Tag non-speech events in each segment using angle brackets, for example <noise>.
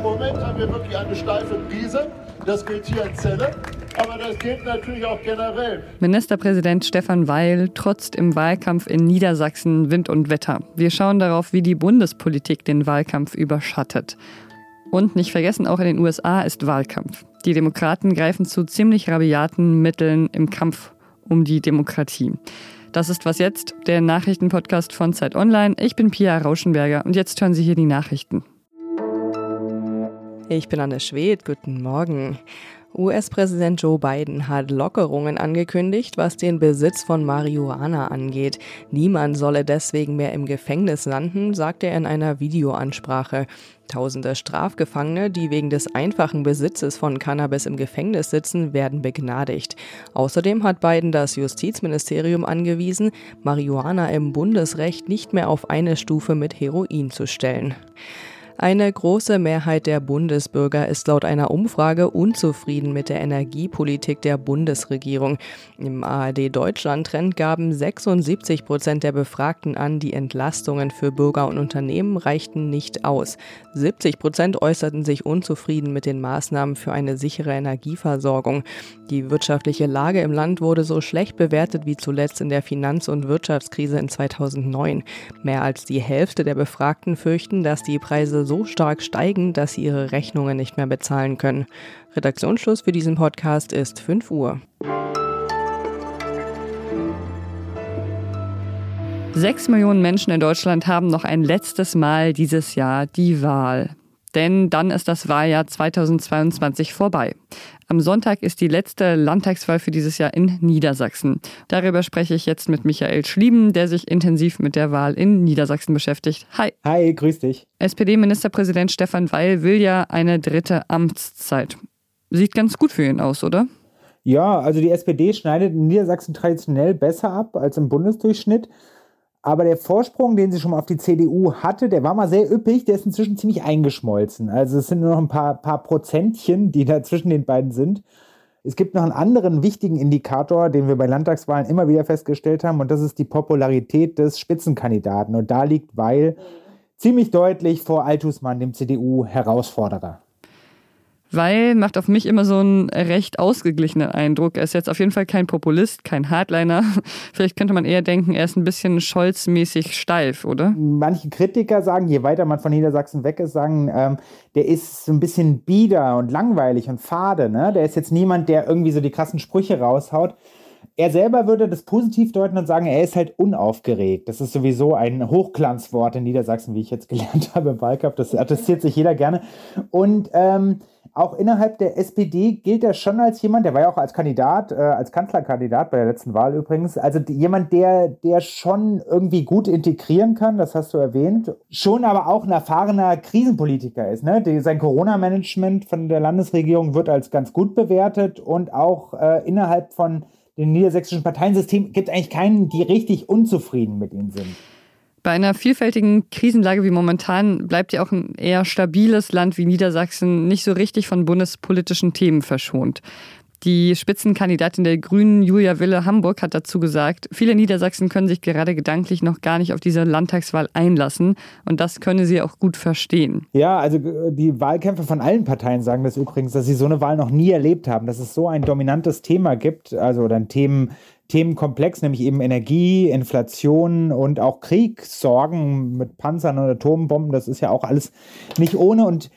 Im Moment haben wir wirklich eine steife Krise. Das gilt hier in Celle. Aber das gilt natürlich auch generell. Ministerpräsident Stefan Weil trotzt im Wahlkampf in Niedersachsen Wind und Wetter. Wir schauen darauf, wie die Bundespolitik den Wahlkampf überschattet. Und nicht vergessen, auch in den USA ist Wahlkampf. Die Demokraten greifen zu ziemlich rabiaten Mitteln im Kampf um die Demokratie. Das ist was jetzt, der Nachrichtenpodcast von Zeit Online. Ich bin Pia Rauschenberger und jetzt hören Sie hier die Nachrichten. Ich bin Anne Schwed, guten Morgen. US-Präsident Joe Biden hat Lockerungen angekündigt, was den Besitz von Marihuana angeht. Niemand solle deswegen mehr im Gefängnis landen, sagte er in einer Videoansprache. Tausende Strafgefangene, die wegen des einfachen Besitzes von Cannabis im Gefängnis sitzen, werden begnadigt. Außerdem hat Biden das Justizministerium angewiesen, Marihuana im Bundesrecht nicht mehr auf eine Stufe mit Heroin zu stellen. Eine große Mehrheit der Bundesbürger ist laut einer Umfrage unzufrieden mit der Energiepolitik der Bundesregierung. Im ARD Deutschland-Trend gaben 76 Prozent der Befragten an, die Entlastungen für Bürger und Unternehmen reichten nicht aus. 70 Prozent äußerten sich unzufrieden mit den Maßnahmen für eine sichere Energieversorgung. Die wirtschaftliche Lage im Land wurde so schlecht bewertet wie zuletzt in der Finanz- und Wirtschaftskrise in 2009. Mehr als die Hälfte der Befragten fürchten, dass die Preise so stark steigen, dass sie ihre Rechnungen nicht mehr bezahlen können. Redaktionsschluss für diesen Podcast ist 5 Uhr. Sechs Millionen Menschen in Deutschland haben noch ein letztes Mal dieses Jahr die Wahl. Denn dann ist das Wahljahr 2022 vorbei. Am Sonntag ist die letzte Landtagswahl für dieses Jahr in Niedersachsen. Darüber spreche ich jetzt mit Michael Schlieben, der sich intensiv mit der Wahl in Niedersachsen beschäftigt. Hi. Hi, grüß dich. SPD-Ministerpräsident Stefan Weil will ja eine dritte Amtszeit. Sieht ganz gut für ihn aus, oder? Ja, also die SPD schneidet in Niedersachsen traditionell besser ab als im Bundesdurchschnitt. Aber der Vorsprung, den sie schon mal auf die CDU hatte, der war mal sehr üppig, der ist inzwischen ziemlich eingeschmolzen. Also es sind nur noch ein paar, paar Prozentchen, die da zwischen den beiden sind. Es gibt noch einen anderen wichtigen Indikator, den wir bei Landtagswahlen immer wieder festgestellt haben, und das ist die Popularität des Spitzenkandidaten. Und da liegt Weil ziemlich deutlich vor Altusmann, dem CDU-Herausforderer. Weil macht auf mich immer so einen recht ausgeglichenen Eindruck. Er ist jetzt auf jeden Fall kein Populist, kein Hardliner. <laughs> Vielleicht könnte man eher denken, er ist ein bisschen Scholz-mäßig steif, oder? Manche Kritiker sagen, je weiter man von Niedersachsen weg ist, sagen, ähm, der ist so ein bisschen bieder und langweilig und fade. Ne? Der ist jetzt niemand, der irgendwie so die krassen Sprüche raushaut. Er selber würde das positiv deuten und sagen, er ist halt unaufgeregt. Das ist sowieso ein Hochglanzwort in Niedersachsen, wie ich jetzt gelernt <laughs> habe im Wahlkampf. Das attestiert sich jeder gerne. Und ähm, auch innerhalb der SPD gilt er schon als jemand, der war ja auch als Kandidat, äh, als Kanzlerkandidat bei der letzten Wahl übrigens, also jemand, der, der schon irgendwie gut integrieren kann, das hast du erwähnt, schon aber auch ein erfahrener Krisenpolitiker ist. Ne? Die, sein Corona-Management von der Landesregierung wird als ganz gut bewertet und auch äh, innerhalb von dem niedersächsischen Parteiensystem gibt es eigentlich keinen, die richtig unzufrieden mit ihm sind. Bei einer vielfältigen Krisenlage wie momentan bleibt ja auch ein eher stabiles Land wie Niedersachsen nicht so richtig von bundespolitischen Themen verschont. Die Spitzenkandidatin der Grünen, Julia Wille Hamburg, hat dazu gesagt, viele Niedersachsen können sich gerade gedanklich noch gar nicht auf diese Landtagswahl einlassen und das könne sie auch gut verstehen. Ja, also äh, die Wahlkämpfer von allen Parteien sagen das übrigens, dass sie so eine Wahl noch nie erlebt haben, dass es so ein dominantes Thema gibt, also dann Themen, Themenkomplex, nämlich eben Energie, Inflation und auch Kriegssorgen mit Panzern und Atombomben. Das ist ja auch alles nicht ohne und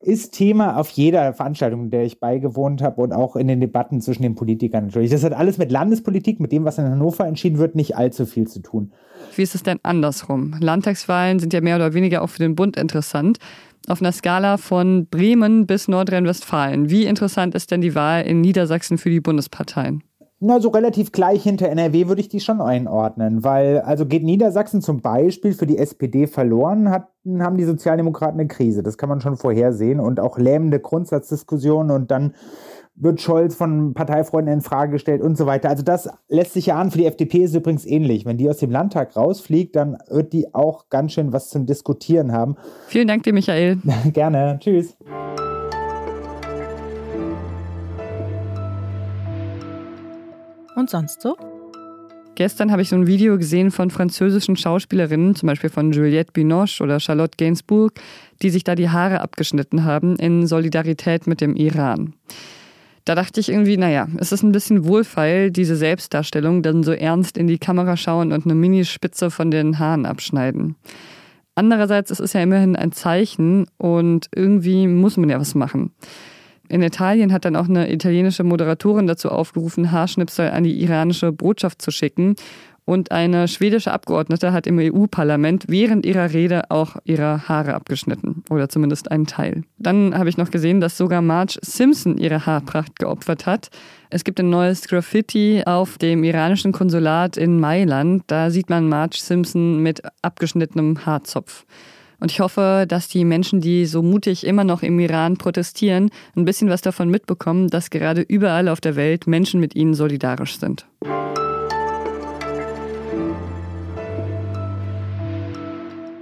ist Thema auf jeder Veranstaltung, der ich beigewohnt habe und auch in den Debatten zwischen den Politikern natürlich. Das hat alles mit Landespolitik, mit dem, was in Hannover entschieden wird, nicht allzu viel zu tun. Wie ist es denn andersrum? Landtagswahlen sind ja mehr oder weniger auch für den Bund interessant. Auf einer Skala von Bremen bis Nordrhein-Westfalen. Wie interessant ist denn die Wahl in Niedersachsen für die Bundesparteien? Na, so relativ gleich hinter NRW würde ich die schon einordnen, weil, also geht Niedersachsen zum Beispiel für die SPD verloren, hatten, haben die Sozialdemokraten eine Krise. Das kann man schon vorhersehen und auch lähmende Grundsatzdiskussionen und dann wird Scholz von Parteifreunden in Frage gestellt und so weiter. Also das lässt sich ja an. Für die FDP ist es übrigens ähnlich. Wenn die aus dem Landtag rausfliegt, dann wird die auch ganz schön was zum Diskutieren haben. Vielen Dank dir, Michael. <laughs> Gerne. Tschüss. Und sonst so? Gestern habe ich so ein Video gesehen von französischen Schauspielerinnen, zum Beispiel von Juliette Binoche oder Charlotte Gainsbourg, die sich da die Haare abgeschnitten haben in Solidarität mit dem Iran. Da dachte ich irgendwie, naja, es ist ein bisschen wohlfeil, diese Selbstdarstellung, dann so ernst in die Kamera schauen und eine Minispitze von den Haaren abschneiden. Andererseits ist es ja immerhin ein Zeichen und irgendwie muss man ja was machen. In Italien hat dann auch eine italienische Moderatorin dazu aufgerufen, Haarschnipsel an die iranische Botschaft zu schicken. Und eine schwedische Abgeordnete hat im EU-Parlament während ihrer Rede auch ihre Haare abgeschnitten. Oder zumindest einen Teil. Dann habe ich noch gesehen, dass sogar Marge Simpson ihre Haarpracht geopfert hat. Es gibt ein neues Graffiti auf dem iranischen Konsulat in Mailand. Da sieht man Marge Simpson mit abgeschnittenem Haarzopf. Und ich hoffe, dass die Menschen, die so mutig immer noch im Iran protestieren, ein bisschen was davon mitbekommen, dass gerade überall auf der Welt Menschen mit ihnen solidarisch sind.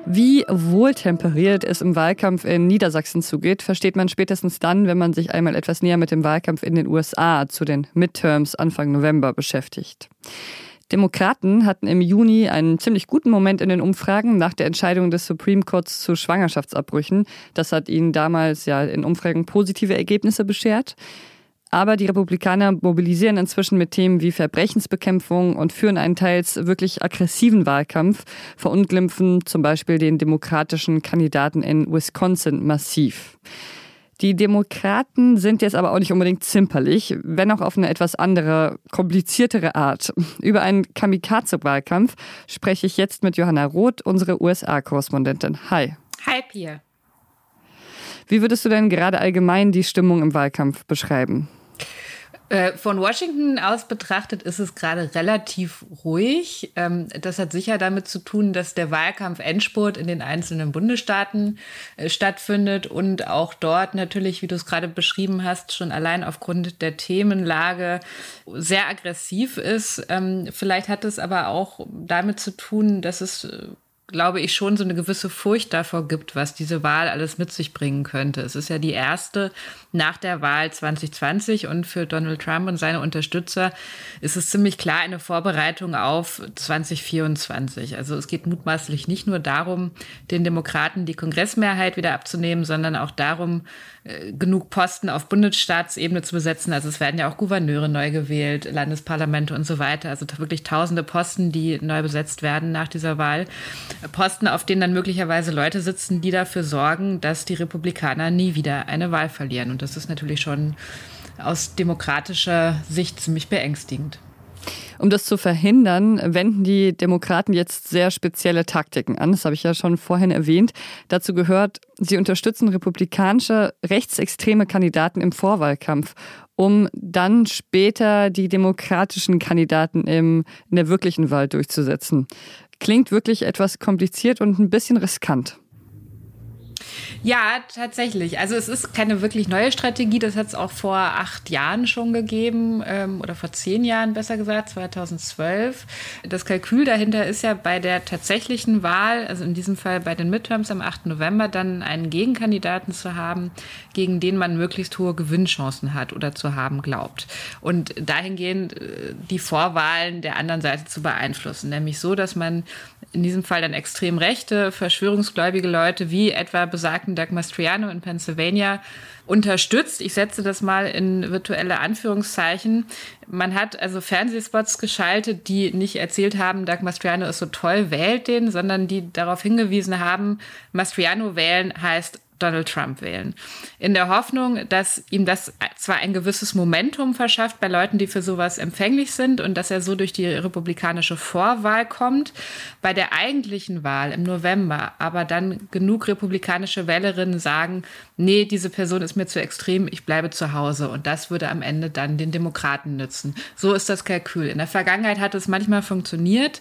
Wie wohltemperiert es im Wahlkampf in Niedersachsen zugeht, versteht man spätestens dann, wenn man sich einmal etwas näher mit dem Wahlkampf in den USA zu den Midterms Anfang November beschäftigt. Demokraten hatten im Juni einen ziemlich guten Moment in den Umfragen nach der Entscheidung des Supreme Courts zu Schwangerschaftsabbrüchen. Das hat ihnen damals ja in Umfragen positive Ergebnisse beschert. Aber die Republikaner mobilisieren inzwischen mit Themen wie Verbrechensbekämpfung und führen einen teils wirklich aggressiven Wahlkampf, verunglimpfen zum Beispiel den demokratischen Kandidaten in Wisconsin massiv. Die Demokraten sind jetzt aber auch nicht unbedingt zimperlich, wenn auch auf eine etwas andere, kompliziertere Art. Über einen Kamikaze-Wahlkampf spreche ich jetzt mit Johanna Roth, unsere USA-Korrespondentin. Hi. Hi, Pia. Wie würdest du denn gerade allgemein die Stimmung im Wahlkampf beschreiben? Äh, von Washington aus betrachtet ist es gerade relativ ruhig. Ähm, das hat sicher damit zu tun, dass der Wahlkampf Endspurt in den einzelnen Bundesstaaten äh, stattfindet und auch dort natürlich, wie du es gerade beschrieben hast, schon allein aufgrund der Themenlage sehr aggressiv ist. Ähm, vielleicht hat es aber auch damit zu tun, dass es äh, glaube ich, schon so eine gewisse Furcht davor gibt, was diese Wahl alles mit sich bringen könnte. Es ist ja die erste nach der Wahl 2020 und für Donald Trump und seine Unterstützer ist es ziemlich klar eine Vorbereitung auf 2024. Also es geht mutmaßlich nicht nur darum, den Demokraten die Kongressmehrheit wieder abzunehmen, sondern auch darum, genug Posten auf Bundesstaatsebene zu besetzen. Also es werden ja auch Gouverneure neu gewählt, Landesparlamente und so weiter. Also wirklich tausende Posten, die neu besetzt werden nach dieser Wahl. Posten, auf denen dann möglicherweise Leute sitzen, die dafür sorgen, dass die Republikaner nie wieder eine Wahl verlieren. Und das ist natürlich schon aus demokratischer Sicht ziemlich beängstigend. Um das zu verhindern, wenden die Demokraten jetzt sehr spezielle Taktiken an. Das habe ich ja schon vorhin erwähnt. Dazu gehört, sie unterstützen republikanische rechtsextreme Kandidaten im Vorwahlkampf, um dann später die demokratischen Kandidaten im, in der wirklichen Wahl durchzusetzen. Klingt wirklich etwas kompliziert und ein bisschen riskant. Ja, tatsächlich. Also es ist keine wirklich neue Strategie. Das hat es auch vor acht Jahren schon gegeben ähm, oder vor zehn Jahren besser gesagt, 2012. Das Kalkül dahinter ist ja bei der tatsächlichen Wahl, also in diesem Fall bei den Midterms am 8. November, dann einen Gegenkandidaten zu haben, gegen den man möglichst hohe Gewinnchancen hat oder zu haben glaubt. Und dahingehend äh, die Vorwahlen der anderen Seite zu beeinflussen. Nämlich so, dass man in diesem Fall dann extrem rechte, verschwörungsgläubige Leute wie etwa besagten Doug Mastriano in Pennsylvania unterstützt. Ich setze das mal in virtuelle Anführungszeichen. Man hat also Fernsehspots geschaltet, die nicht erzählt haben, Doug Mastriano ist so toll, wählt den, sondern die darauf hingewiesen haben, Mastriano wählen heißt Donald Trump wählen. In der Hoffnung, dass ihm das zwar ein gewisses Momentum verschafft bei Leuten, die für sowas empfänglich sind und dass er so durch die republikanische Vorwahl kommt, bei der eigentlichen Wahl im November aber dann genug republikanische Wählerinnen sagen, nee, diese Person ist mir zu extrem, ich bleibe zu Hause und das würde am Ende dann den Demokraten nützen. So ist das Kalkül. In der Vergangenheit hat es manchmal funktioniert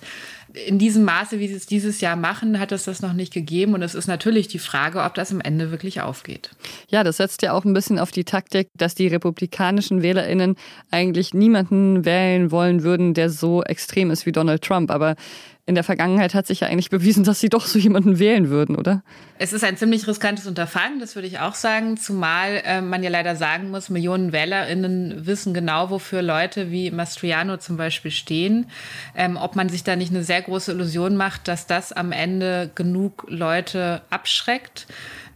in diesem Maße, wie sie es dieses Jahr machen, hat es das noch nicht gegeben. Und es ist natürlich die Frage, ob das am Ende wirklich aufgeht. Ja, das setzt ja auch ein bisschen auf die Taktik, dass die republikanischen WählerInnen eigentlich niemanden wählen wollen würden, der so extrem ist wie Donald Trump. Aber in der Vergangenheit hat sich ja eigentlich bewiesen, dass sie doch so jemanden wählen würden, oder? Es ist ein ziemlich riskantes Unterfangen, das würde ich auch sagen, zumal äh, man ja leider sagen muss, Millionen WählerInnen wissen genau, wofür Leute wie Mastriano zum Beispiel stehen. Ähm, ob man sich da nicht eine sehr große Illusion macht, dass das am Ende genug Leute abschreckt.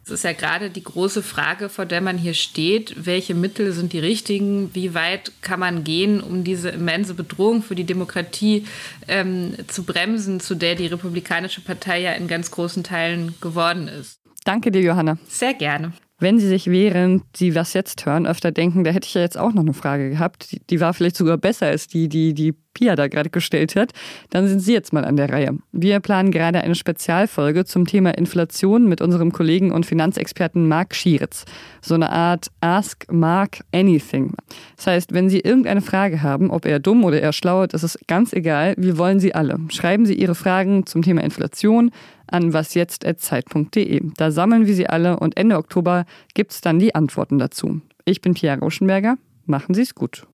Es ist ja gerade die große Frage, vor der man hier steht. Welche Mittel sind die richtigen? Wie weit kann man gehen, um diese immense Bedrohung für die Demokratie ähm, zu bremsen, zu der die Republikanische Partei ja in ganz großen Teilen geworden ist? Danke dir, Johanna. Sehr gerne. Wenn Sie sich während Sie was jetzt hören öfter denken, da hätte ich ja jetzt auch noch eine Frage gehabt, die, die war vielleicht sogar besser als die, die die Pia da gerade gestellt hat, dann sind Sie jetzt mal an der Reihe. Wir planen gerade eine Spezialfolge zum Thema Inflation mit unserem Kollegen und Finanzexperten Marc Schieritz. So eine Art Ask Mark Anything. Das heißt, wenn Sie irgendeine Frage haben, ob er dumm oder eher schlau, das ist ganz egal. Wir wollen Sie alle. Schreiben Sie Ihre Fragen zum Thema Inflation, an wasjetzt.zeit.de. Da sammeln wir sie alle und Ende Oktober gibt es dann die Antworten dazu. Ich bin Pierre Rauschenberger. Machen Sie es gut.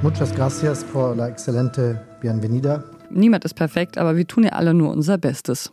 Muchas gracias por la excelente bienvenida. Niemand ist perfekt, aber wir tun ja alle nur unser Bestes.